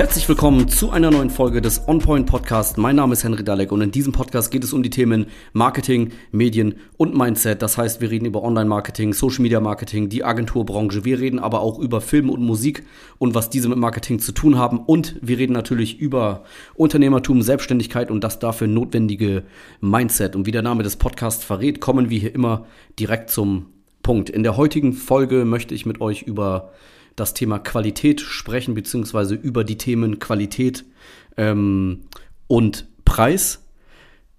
Herzlich willkommen zu einer neuen Folge des OnPoint Podcast. Mein Name ist Henry Dalek und in diesem Podcast geht es um die Themen Marketing, Medien und Mindset. Das heißt, wir reden über Online-Marketing, Social Media Marketing, die Agenturbranche. Wir reden aber auch über Film und Musik und was diese mit Marketing zu tun haben. Und wir reden natürlich über Unternehmertum, Selbstständigkeit und das dafür notwendige Mindset. Und wie der Name des Podcasts verrät, kommen wir hier immer direkt zum Punkt. In der heutigen Folge möchte ich mit euch über das Thema Qualität sprechen, beziehungsweise über die Themen Qualität ähm, und Preis.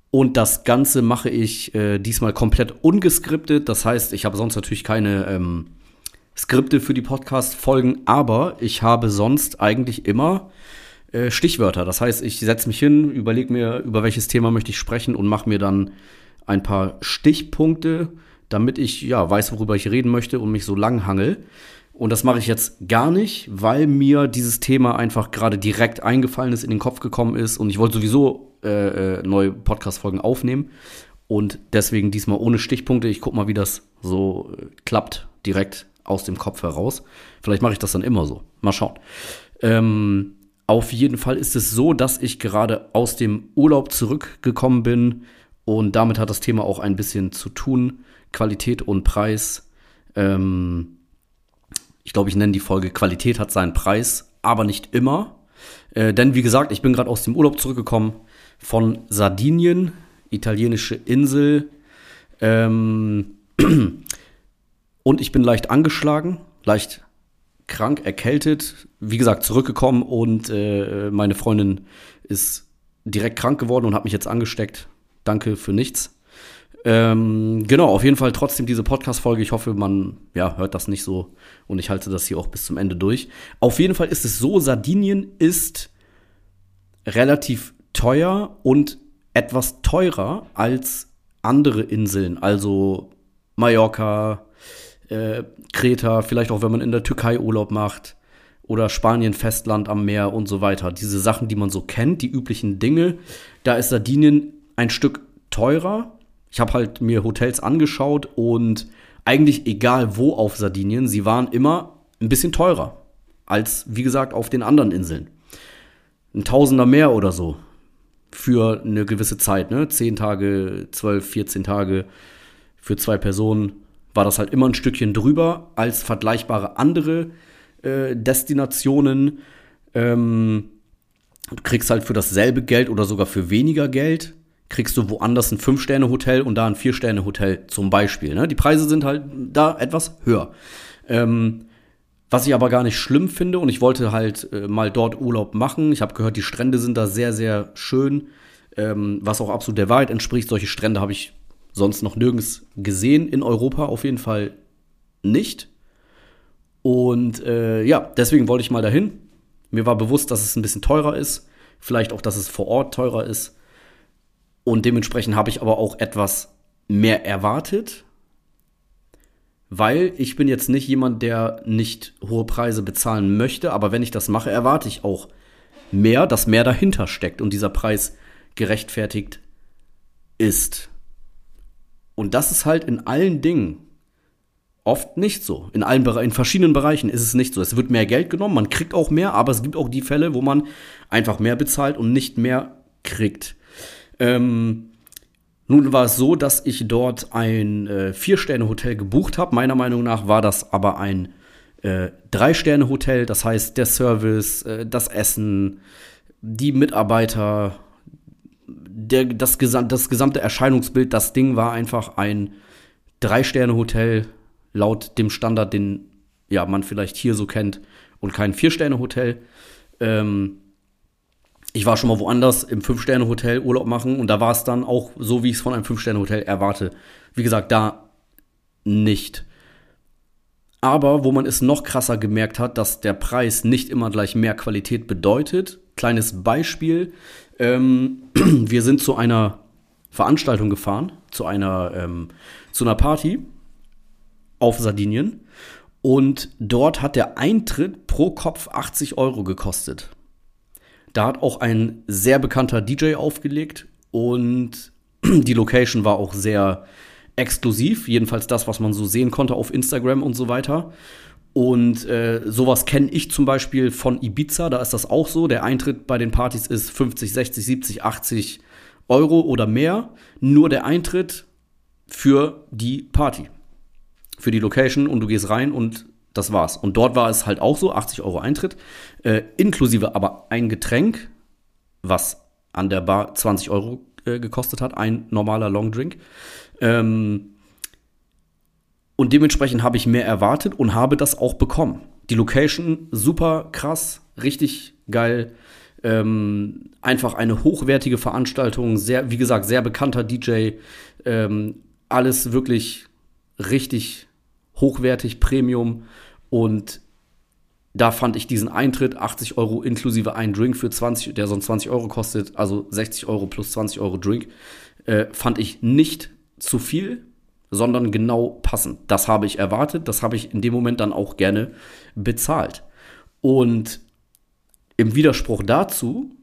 Und das Ganze mache ich äh, diesmal komplett ungeskriptet. Das heißt, ich habe sonst natürlich keine ähm, Skripte für die Podcast-Folgen, aber ich habe sonst eigentlich immer äh, Stichwörter. Das heißt, ich setze mich hin, überlege mir, über welches Thema möchte ich sprechen und mache mir dann ein paar Stichpunkte, damit ich ja weiß, worüber ich reden möchte und mich so lang hangel. Und das mache ich jetzt gar nicht, weil mir dieses Thema einfach gerade direkt eingefallen ist, in den Kopf gekommen ist und ich wollte sowieso äh, äh, neue Podcast-Folgen aufnehmen. Und deswegen diesmal ohne Stichpunkte. Ich gucke mal, wie das so äh, klappt, direkt aus dem Kopf heraus. Vielleicht mache ich das dann immer so. Mal schauen. Ähm, auf jeden Fall ist es so, dass ich gerade aus dem Urlaub zurückgekommen bin und damit hat das Thema auch ein bisschen zu tun. Qualität und Preis. Ähm, ich glaube, ich nenne die Folge Qualität hat seinen Preis, aber nicht immer. Äh, denn wie gesagt, ich bin gerade aus dem Urlaub zurückgekommen von Sardinien, italienische Insel. Ähm, und ich bin leicht angeschlagen, leicht krank, erkältet. Wie gesagt, zurückgekommen und äh, meine Freundin ist direkt krank geworden und hat mich jetzt angesteckt. Danke für nichts. Ähm, genau, auf jeden Fall trotzdem diese Podcast-Folge. Ich hoffe, man ja, hört das nicht so und ich halte das hier auch bis zum Ende durch. Auf jeden Fall ist es so, Sardinien ist relativ teuer und etwas teurer als andere Inseln, also Mallorca, äh, Kreta, vielleicht auch wenn man in der Türkei Urlaub macht oder Spanien, Festland am Meer und so weiter. Diese Sachen, die man so kennt, die üblichen Dinge, da ist Sardinien ein Stück teurer ich habe halt mir Hotels angeschaut und eigentlich egal wo auf Sardinien, sie waren immer ein bisschen teurer als, wie gesagt, auf den anderen Inseln. Ein Tausender mehr oder so für eine gewisse Zeit, ne? Zehn Tage, zwölf, 14 Tage für zwei Personen war das halt immer ein Stückchen drüber als vergleichbare andere äh, Destinationen. Ähm, du kriegst halt für dasselbe Geld oder sogar für weniger Geld kriegst du woanders ein Fünf-Sterne-Hotel und da ein Vier-Sterne-Hotel zum Beispiel. Ne? Die Preise sind halt da etwas höher. Ähm, was ich aber gar nicht schlimm finde und ich wollte halt äh, mal dort Urlaub machen. Ich habe gehört, die Strände sind da sehr, sehr schön, ähm, was auch absolut der Wahrheit entspricht. Solche Strände habe ich sonst noch nirgends gesehen, in Europa auf jeden Fall nicht. Und äh, ja, deswegen wollte ich mal dahin. Mir war bewusst, dass es ein bisschen teurer ist. Vielleicht auch, dass es vor Ort teurer ist. Und dementsprechend habe ich aber auch etwas mehr erwartet, weil ich bin jetzt nicht jemand, der nicht hohe Preise bezahlen möchte, aber wenn ich das mache, erwarte ich auch mehr, dass mehr dahinter steckt und dieser Preis gerechtfertigt ist. Und das ist halt in allen Dingen oft nicht so. In allen in verschiedenen Bereichen ist es nicht so. Es wird mehr Geld genommen, man kriegt auch mehr, aber es gibt auch die Fälle, wo man einfach mehr bezahlt und nicht mehr kriegt. Ähm, nun war es so, dass ich dort ein äh, Vier-Sterne-Hotel gebucht habe. Meiner Meinung nach war das aber ein äh, Drei-Sterne-Hotel. Das heißt, der Service, äh, das Essen, die Mitarbeiter, der, das, gesam das gesamte Erscheinungsbild, das Ding war einfach ein Drei-Sterne-Hotel laut dem Standard, den ja, man vielleicht hier so kennt und kein Vier-Sterne-Hotel. Ähm, ich war schon mal woanders im Fünf-Sterne-Hotel Urlaub machen und da war es dann auch so, wie ich es von einem Fünf-Sterne-Hotel erwarte. Wie gesagt, da nicht. Aber wo man es noch krasser gemerkt hat, dass der Preis nicht immer gleich mehr Qualität bedeutet. Kleines Beispiel. Ähm, wir sind zu einer Veranstaltung gefahren, zu einer, ähm, zu einer Party auf Sardinien. Und dort hat der Eintritt pro Kopf 80 Euro gekostet. Da hat auch ein sehr bekannter DJ aufgelegt und die Location war auch sehr exklusiv, jedenfalls das, was man so sehen konnte auf Instagram und so weiter. Und äh, sowas kenne ich zum Beispiel von Ibiza, da ist das auch so. Der Eintritt bei den Partys ist 50, 60, 70, 80 Euro oder mehr. Nur der Eintritt für die Party, für die Location und du gehst rein und das war's. Und dort war es halt auch so, 80 Euro Eintritt, äh, inklusive aber ein Getränk, was an der Bar 20 Euro äh, gekostet hat, ein normaler Longdrink. Ähm, und dementsprechend habe ich mehr erwartet und habe das auch bekommen. Die Location super krass, richtig geil. Ähm, einfach eine hochwertige Veranstaltung, sehr, wie gesagt, sehr bekannter DJ. Ähm, alles wirklich richtig hochwertig, Premium. Und da fand ich diesen Eintritt, 80 Euro inklusive ein Drink für 20, der sonst 20 Euro kostet, also 60 Euro plus 20 Euro Drink, äh, fand ich nicht zu viel sondern genau passend. Das habe ich erwartet, das habe ich in dem Moment dann auch gerne bezahlt. Und im Widerspruch dazu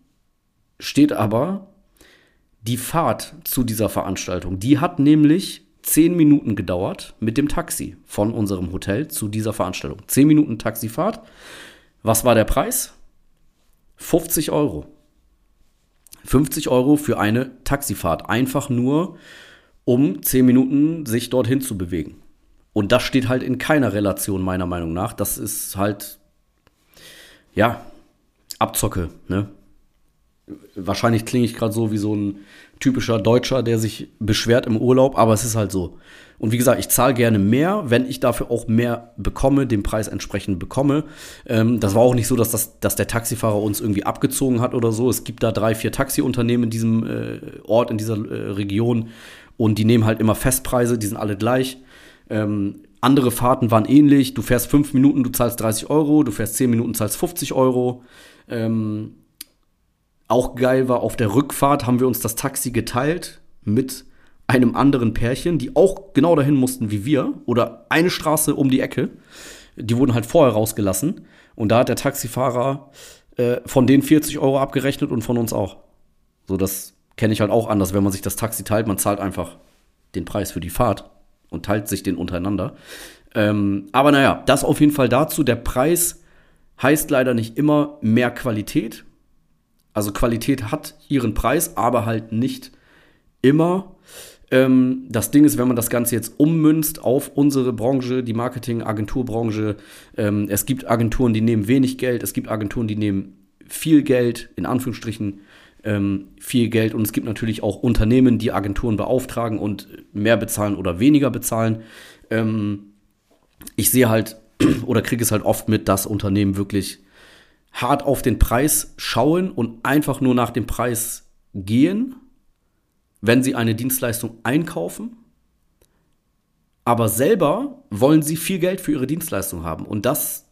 steht aber die Fahrt zu dieser Veranstaltung. Die hat nämlich zehn Minuten gedauert mit dem Taxi von unserem Hotel zu dieser Veranstaltung. Zehn Minuten Taxifahrt. Was war der Preis? 50 Euro. 50 Euro für eine Taxifahrt. Einfach nur, um zehn Minuten sich dorthin zu bewegen. Und das steht halt in keiner Relation, meiner Meinung nach. Das ist halt, ja, Abzocke, ne? Wahrscheinlich klinge ich gerade so wie so ein typischer Deutscher, der sich beschwert im Urlaub, aber es ist halt so. Und wie gesagt, ich zahle gerne mehr, wenn ich dafür auch mehr bekomme, den Preis entsprechend bekomme. Ähm, das war auch nicht so, dass, das, dass der Taxifahrer uns irgendwie abgezogen hat oder so. Es gibt da drei, vier Taxiunternehmen in diesem äh, Ort, in dieser äh, Region. Und die nehmen halt immer Festpreise, die sind alle gleich. Ähm, andere Fahrten waren ähnlich. Du fährst fünf Minuten, du zahlst 30 Euro. Du fährst zehn Minuten, zahlst 50 Euro. Ähm, auch geil war, auf der Rückfahrt haben wir uns das Taxi geteilt mit einem anderen Pärchen, die auch genau dahin mussten wie wir. Oder eine Straße um die Ecke. Die wurden halt vorher rausgelassen. Und da hat der Taxifahrer äh, von denen 40 Euro abgerechnet und von uns auch. So, das kenne ich halt auch anders, wenn man sich das Taxi teilt. Man zahlt einfach den Preis für die Fahrt und teilt sich den untereinander. Ähm, aber naja, das auf jeden Fall dazu. Der Preis heißt leider nicht immer mehr Qualität. Also Qualität hat ihren Preis, aber halt nicht immer. Ähm, das Ding ist, wenn man das Ganze jetzt ummünzt auf unsere Branche, die Marketing-Agenturbranche, ähm, es gibt Agenturen, die nehmen wenig Geld, es gibt Agenturen, die nehmen viel Geld, in Anführungsstrichen ähm, viel Geld. Und es gibt natürlich auch Unternehmen, die Agenturen beauftragen und mehr bezahlen oder weniger bezahlen. Ähm, ich sehe halt oder kriege es halt oft mit, dass Unternehmen wirklich hart auf den Preis schauen und einfach nur nach dem Preis gehen, wenn sie eine Dienstleistung einkaufen. Aber selber wollen sie viel Geld für ihre Dienstleistung haben. Und das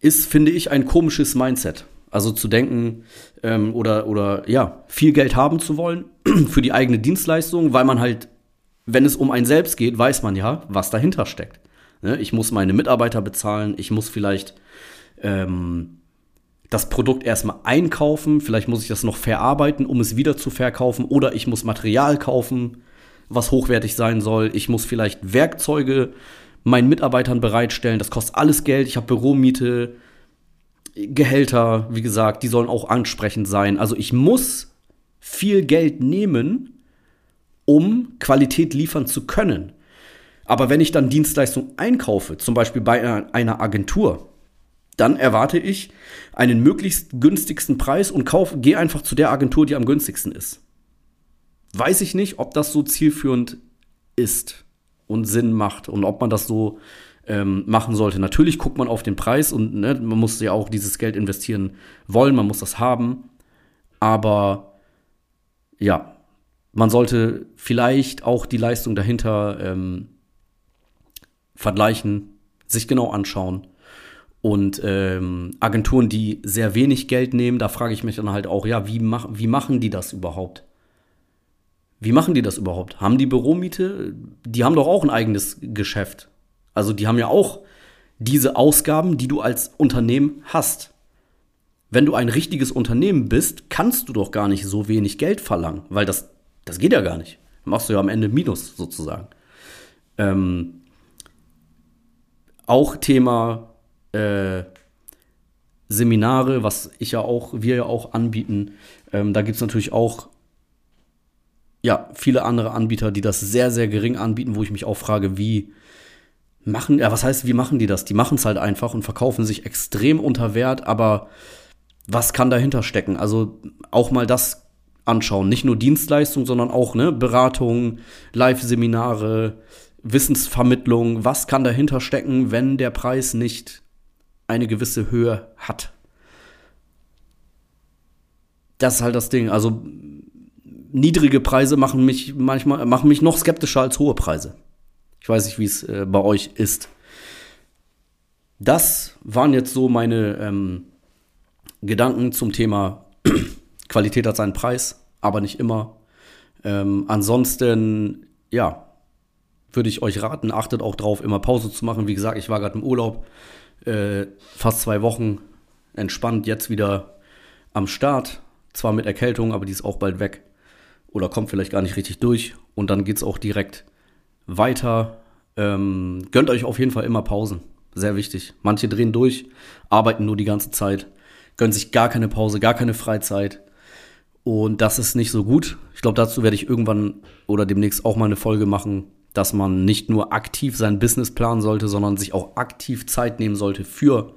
ist, finde ich, ein komisches Mindset. Also zu denken ähm, oder, oder ja, viel Geld haben zu wollen für die eigene Dienstleistung, weil man halt, wenn es um einen selbst geht, weiß man ja, was dahinter steckt. Ne? Ich muss meine Mitarbeiter bezahlen, ich muss vielleicht ähm, das Produkt erstmal einkaufen, vielleicht muss ich das noch verarbeiten, um es wieder zu verkaufen, oder ich muss Material kaufen, was hochwertig sein soll. Ich muss vielleicht Werkzeuge meinen Mitarbeitern bereitstellen, das kostet alles Geld, ich habe Büromiete, Gehälter, wie gesagt, die sollen auch ansprechend sein. Also ich muss viel Geld nehmen, um Qualität liefern zu können. Aber wenn ich dann Dienstleistungen einkaufe, zum Beispiel bei einer Agentur, dann erwarte ich einen möglichst günstigsten Preis und kaufe, gehe einfach zu der Agentur, die am günstigsten ist. Weiß ich nicht, ob das so zielführend ist und Sinn macht und ob man das so ähm, machen sollte. Natürlich guckt man auf den Preis und ne, man muss ja auch dieses Geld investieren wollen, man muss das haben. Aber ja, man sollte vielleicht auch die Leistung dahinter ähm, vergleichen, sich genau anschauen. Und ähm, Agenturen, die sehr wenig Geld nehmen, da frage ich mich dann halt auch, ja, wie, mach, wie machen die das überhaupt? Wie machen die das überhaupt? Haben die Büromiete? Die haben doch auch ein eigenes Geschäft. Also die haben ja auch diese Ausgaben, die du als Unternehmen hast. Wenn du ein richtiges Unternehmen bist, kannst du doch gar nicht so wenig Geld verlangen, weil das, das geht ja gar nicht. Machst du ja am Ende Minus sozusagen. Ähm, Auch Thema äh, Seminare, was ich ja auch, wir ja auch anbieten. Ähm, da gibt es natürlich auch ja, viele andere Anbieter, die das sehr, sehr gering anbieten, wo ich mich auch frage, wie machen, ja, was heißt, wie machen die das? Die machen es halt einfach und verkaufen sich extrem unter Wert, aber was kann dahinter stecken? Also auch mal das anschauen. Nicht nur Dienstleistung, sondern auch ne, Beratung, Live-Seminare, Wissensvermittlung. Was kann dahinter stecken, wenn der Preis nicht eine gewisse Höhe hat? Das ist halt das Ding. Also niedrige Preise machen mich manchmal machen mich noch skeptischer als hohe Preise. Ich weiß nicht, wie es äh, bei euch ist. Das waren jetzt so meine ähm, Gedanken zum Thema Qualität hat seinen Preis, aber nicht immer. Ähm, ansonsten, ja, würde ich euch raten, achtet auch drauf, immer Pause zu machen. Wie gesagt, ich war gerade im Urlaub, äh, fast zwei Wochen entspannt, jetzt wieder am Start. Zwar mit Erkältung, aber die ist auch bald weg oder kommt vielleicht gar nicht richtig durch und dann geht es auch direkt weiter. Ähm, gönnt euch auf jeden Fall immer Pausen. Sehr wichtig. Manche drehen durch, arbeiten nur die ganze Zeit, gönnen sich gar keine Pause, gar keine Freizeit. Und das ist nicht so gut. Ich glaube, dazu werde ich irgendwann oder demnächst auch mal eine Folge machen, dass man nicht nur aktiv sein Business planen sollte, sondern sich auch aktiv Zeit nehmen sollte für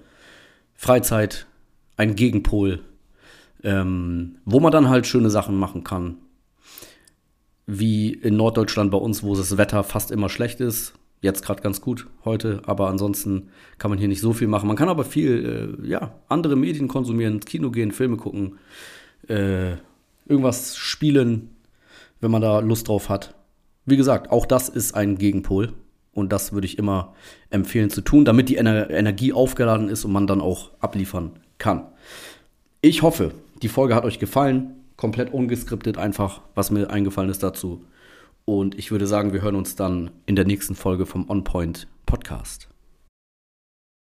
Freizeit, ein Gegenpol, ähm, wo man dann halt schöne Sachen machen kann, wie in Norddeutschland bei uns, wo das Wetter fast immer schlecht ist. Jetzt gerade ganz gut heute, aber ansonsten kann man hier nicht so viel machen. Man kann aber viel, äh, ja, andere Medien konsumieren, ins Kino gehen, Filme gucken, äh, irgendwas spielen, wenn man da Lust drauf hat. Wie gesagt, auch das ist ein Gegenpol und das würde ich immer empfehlen zu tun, damit die Ener Energie aufgeladen ist und man dann auch abliefern kann. Ich hoffe, die Folge hat euch gefallen komplett ungeskriptet einfach, was mir eingefallen ist dazu. Und ich würde sagen, wir hören uns dann in der nächsten Folge vom On Point Podcast.